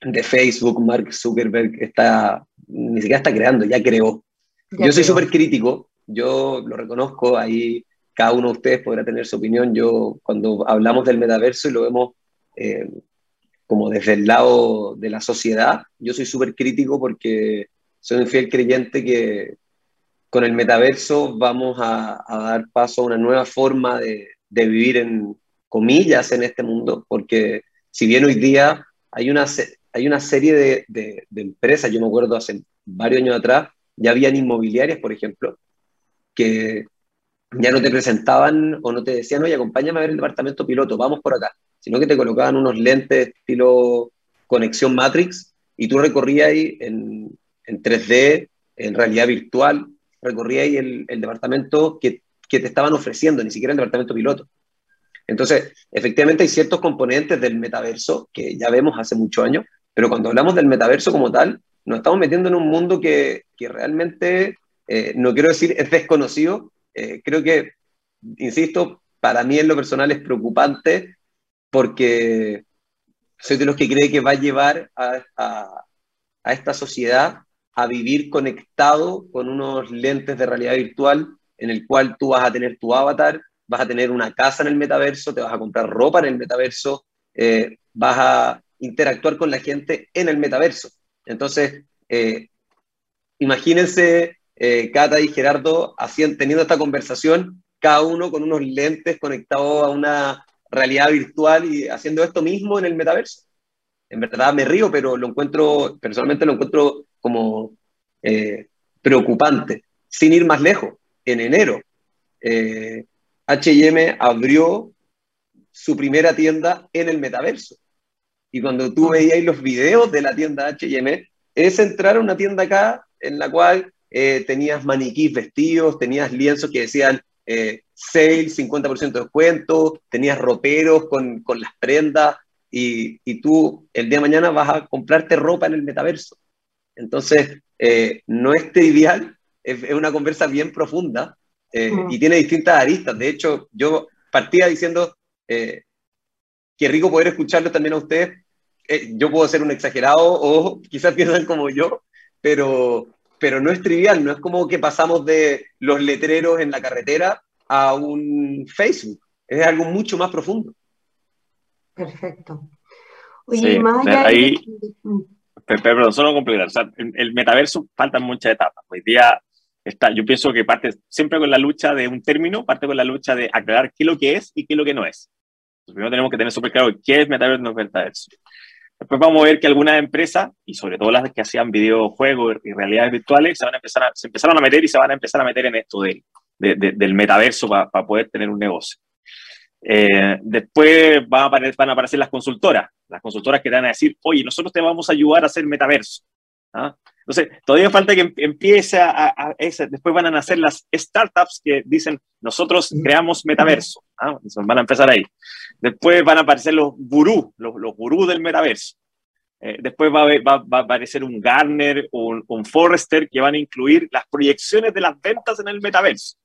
S4: de Facebook, Mark Zuckerberg, está, ni siquiera está creando, ya creó. yo soy súper crítico, yo lo reconozco, ahí cada uno de ustedes podrá tener su opinión. Yo, cuando hablamos del metaverso y lo vemos eh, como desde el lado de la sociedad, yo soy súper crítico porque soy un fiel creyente que con el metaverso vamos a, dar paso a una nueva forma de, vivir en comillas en este mundo, porque si bien hoy día hay una, hay una serie de, de, de empresas, yo me acuerdo hace varios años atrás, ya habían inmobiliarias, por ejemplo, que ya no te presentaban o no te decían, oye, acompáñame a ver el departamento piloto, vamos por acá, sino que te colocaban unos lentes estilo conexión Matrix y tú recorrías ahí en, en 3D, en realidad virtual, recorrías ahí el, departamento que, que, te estaban ofreciendo, ni siquiera el departamento piloto. Entonces, efectivamente hay ciertos componentes del metaverso que ya vemos hace muchos años, pero cuando hablamos del metaverso como tal, nos estamos metiendo en un mundo que, que realmente, eh, no quiero decir es desconocido, eh, creo que, insisto, para mí en lo personal es preocupante porque soy de los que cree que va a llevar a, esta sociedad a vivir conectado con unos lentes de realidad virtual en el cual tú vas a tener tu avatar, vas a tener una casa en el metaverso, te vas a comprar ropa en el metaverso, eh, vas a interactuar con la gente en el metaverso. Entonces, eh, imagínense eh, Cata y Gerardo hacían, teniendo esta conversación, cada uno con unos lentes conectados a una realidad virtual y haciendo esto mismo en el metaverso. En verdad me río, pero lo encuentro, personalmente lo encuentro como eh, preocupante. Sin ir más lejos, en enero, HM abrió su primera tienda en el metaverso. Y cuando tú veías los videos de la tienda HM, es entrar a una tienda acá en la cual eh, tenías maniquís vestidos, tenías lienzos que decían eh, sale, 50% de descuento, tenías roperos con, con las prendas y, y, tú el día de mañana vas a comprarte ropa en el metaverso. Entonces, eh, no es trivial, es, es, una conversa bien profunda eh, mm. y tiene distintas aristas. De hecho, yo partía diciendo, eh, qué rico poder escucharlo también a ustedes. Yo puedo ser un exagerado o quizás piensan como yo, pero, pero no es trivial, no es como que pasamos de los letreros en la carretera a un Facebook, es algo mucho más profundo.
S1: Perfecto.
S3: Oye, sí, más allá ahí, de... Mm. Perdón, solo completar. O sea, en el metaverso faltan muchas etapas. Hoy día está, yo pienso que parte siempre con la lucha de un término, parte con la lucha de aclarar qué es lo que es y qué es lo que no es. Entonces, primero tenemos que tener súper claro qué es metaverso y no es metaverso. Después vamos a ver que algunas empresas, y sobre todo las que hacían videojuegos y realidades virtuales, se, van a empezar a, se empezaron a meter y se van a empezar a meter en esto de, de, de, del metaverso para poder tener un negocio. Eh, después van a, aparecer, van a, aparecer, las consultoras, las consultoras que te van a decir, oye, nosotros te vamos a ayudar a hacer metaverso. ¿Ah? Entonces, todavía falta que empiece a, a, después van a nacer las startups que dicen, nosotros creamos metaverso, ¿ah? van a empezar ahí. Después van a aparecer los gurús, los, los gurús del metaverso. Eh, después va a, va, va a, aparecer un Garner, un, un Forrester que van a incluir las proyecciones de las ventas en el metaverso.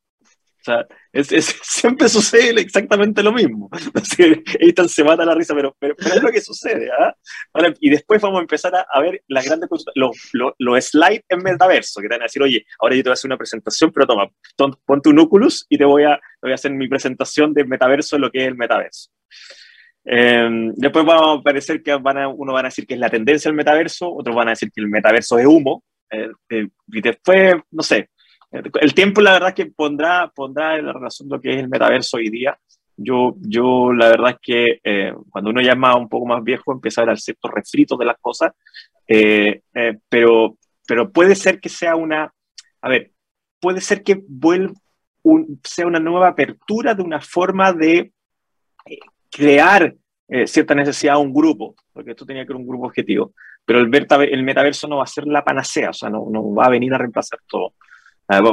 S3: Siempre sucede exactamente lo mismo. Ethan se mata la risa, pero, es lo que sucede. ¿ah? Y después vamos a empezar a, ver las grandes los, los, slides en metaverso, que te van a decir, oye, ahora yo te voy a hacer una presentación, pero toma, ponte un Oculus y te voy a, voy a hacer mi presentación de metaverso, lo que es el metaverso. Eh, después va a aparecer que van a, uno van a decir que es la tendencia del metaverso, otros van a decir que el metaverso es humo, eh, eh, y después, no sé, el tiempo la verdad que pondrá, pondrá en la relación lo que es el metaverso hoy día. Yo, yo la verdad es que eh, cuando uno ya es más, un poco más viejo empieza a ver ciertos refritos de las cosas, eh, eh, pero, pero puede ser que sea una, a ver, puede ser que vuelva un, sea una nueva apertura de una forma de crear cierta necesidad a un grupo, porque esto tenía que ser un grupo objetivo, pero el, el metaverso no va a ser la panacea, o sea, no, no va a venir a reemplazar todo.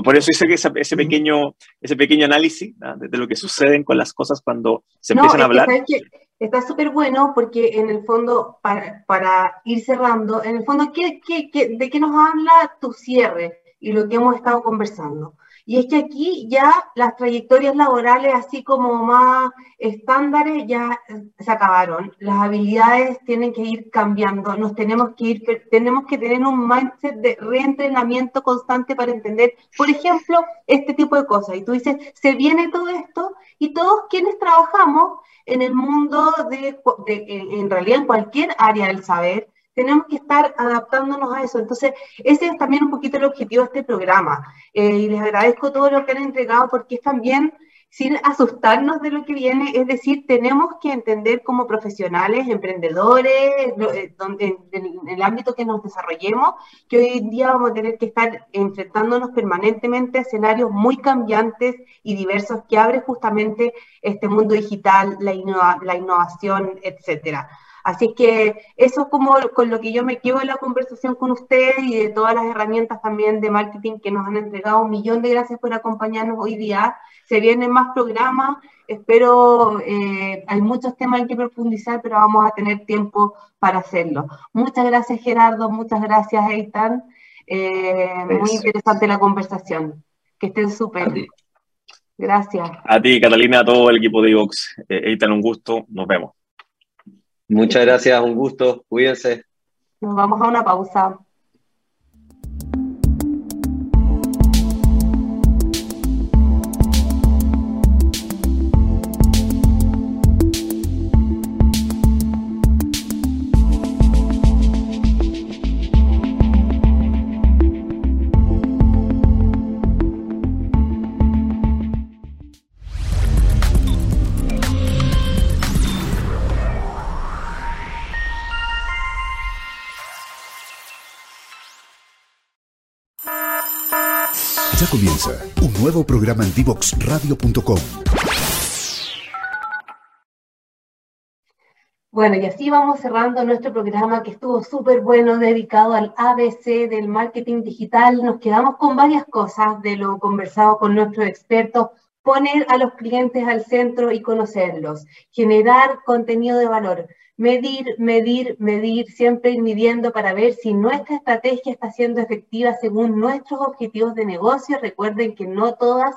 S3: Por eso hice que ese, ese pequeño, ese pequeño análisis ¿no? de, de, lo que suceden con las cosas cuando se empiezan
S1: no,
S3: a hablar.
S1: Que está súper bueno porque en el fondo, para, para, ir cerrando, en el fondo, ¿qué, qué, qué, ¿de qué nos habla tu cierre y lo que hemos estado conversando? Y es que aquí ya las trayectorias laborales, así como más estándares, ya se acabaron. Las habilidades tienen que ir cambiando. Nos tenemos que ir, tenemos que tener un mindset de reentrenamiento constante para entender, por ejemplo, este tipo de cosas. Y tú dices, se viene todo esto y todos quienes trabajamos en el mundo de, en realidad en cualquier área del saber, tenemos que estar adaptándonos a eso. Entonces, ese es también un poquito el objetivo de este programa. Eh, y les agradezco todo lo que han entregado porque es también sin asustarnos de lo que viene, es decir, tenemos que entender como profesionales, emprendedores, eh, donde, en el ámbito que nos desarrollemos, que hoy en día vamos a tener que estar enfrentándonos permanentemente a escenarios muy cambiantes y diversos que abre justamente este mundo digital, la, innova, la innovación, etcétera. Así que eso es como con lo que yo me quedo en la conversación con ustedes y de todas las herramientas también de marketing que nos han entregado. Un millón de gracias por acompañarnos hoy día. Se vienen más programas, espero, eh, hay muchos temas en que profundizar, pero vamos a tener tiempo para hacerlo. Muchas gracias Gerardo, muchas gracias Eitan. Eh, muy interesante la conversación. Que estén súper. Gracias.
S3: A ti, Catalina, a todo el equipo de Ivox. Eh, Eitan, un gusto. Nos vemos.
S4: Muchas gracias, un gusto, cuídense.
S1: Nos vamos a una pausa.
S2: Programa en divoxradio.com.
S1: Bueno, y así vamos cerrando nuestro programa que estuvo súper bueno, dedicado al ABC del marketing digital. Nos quedamos con varias cosas de lo conversado con nuestros expertos. Poner a los clientes al centro y conocerlos, generar contenido de valor, medir, medir, medir, siempre ir midiendo para ver si nuestra estrategia está siendo efectiva según nuestros objetivos de negocio. Recuerden que no todas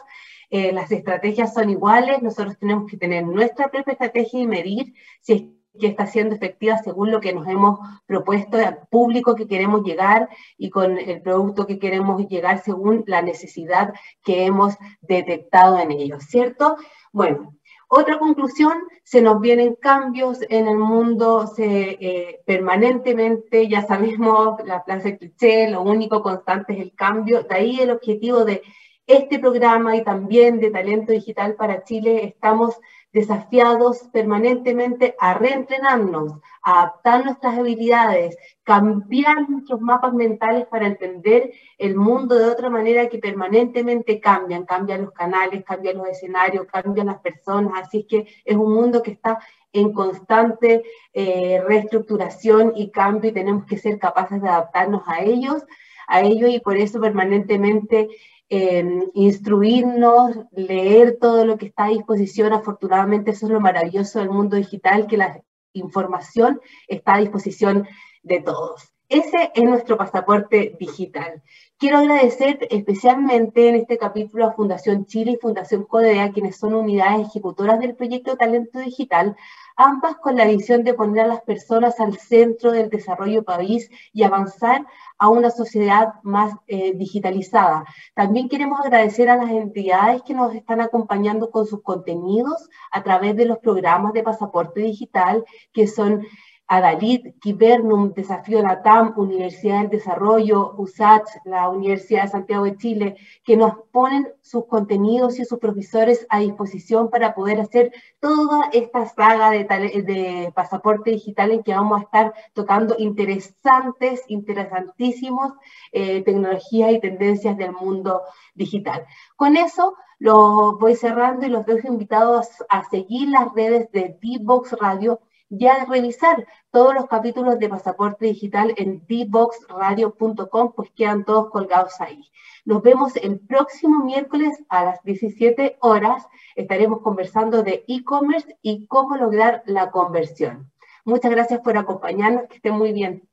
S1: eh, las estrategias son iguales, nosotros tenemos que tener nuestra propia estrategia y medir si es que está siendo efectiva según lo que nos hemos propuesto al público que queremos llegar y con el producto que queremos llegar según la necesidad que hemos detectado en ellos, ¿cierto? Bueno, otra conclusión, se nos vienen cambios en el mundo se, eh, permanentemente, ya sabemos la de cliché, lo único constante es el cambio, de ahí el objetivo de este programa y también de Talento Digital para Chile, estamos desafiados permanentemente a reentrenarnos, a adaptar nuestras habilidades, cambiar nuestros mapas mentales para entender el mundo de otra manera que permanentemente cambian, cambian los canales, cambian los escenarios, cambian las personas, así que es un mundo que está en constante eh, reestructuración y cambio y tenemos que ser capaces de adaptarnos a ellos, a ellos y por eso permanentemente instruirnos, leer todo lo que está a disposición. Afortunadamente eso es lo maravilloso del mundo digital, que la información está a disposición de todos. Ese es nuestro pasaporte digital. Quiero agradecer especialmente en este capítulo a Fundación Chile y Fundación Codea, quienes son unidades ejecutoras del proyecto Talento Digital, ambas con la visión de poner a las personas al centro del desarrollo país y avanzar a una sociedad más eh, digitalizada. También queremos agradecer a las entidades que nos están acompañando con sus contenidos a través de los programas de pasaporte digital, que son Adalid, Kibernum, Desafío Latam, Universidad del Desarrollo, USACH, la Universidad de Santiago de Chile, que nos ponen sus contenidos y sus profesores a disposición para poder hacer toda esta saga de, pasaporte digital en que vamos a estar tocando interesantes, interesantísimos eh, tecnologías y tendencias del mundo digital. Con eso lo voy cerrando y los dejo invitados a seguir las redes de D-Box Radio ya revisar todos los capítulos de Pasaporte Digital en dboxradio.com, pues quedan todos colgados ahí. Nos vemos el próximo miércoles a las 17 horas. Estaremos conversando de e-commerce y cómo lograr la conversión. Muchas gracias por acompañarnos, que estén muy bien.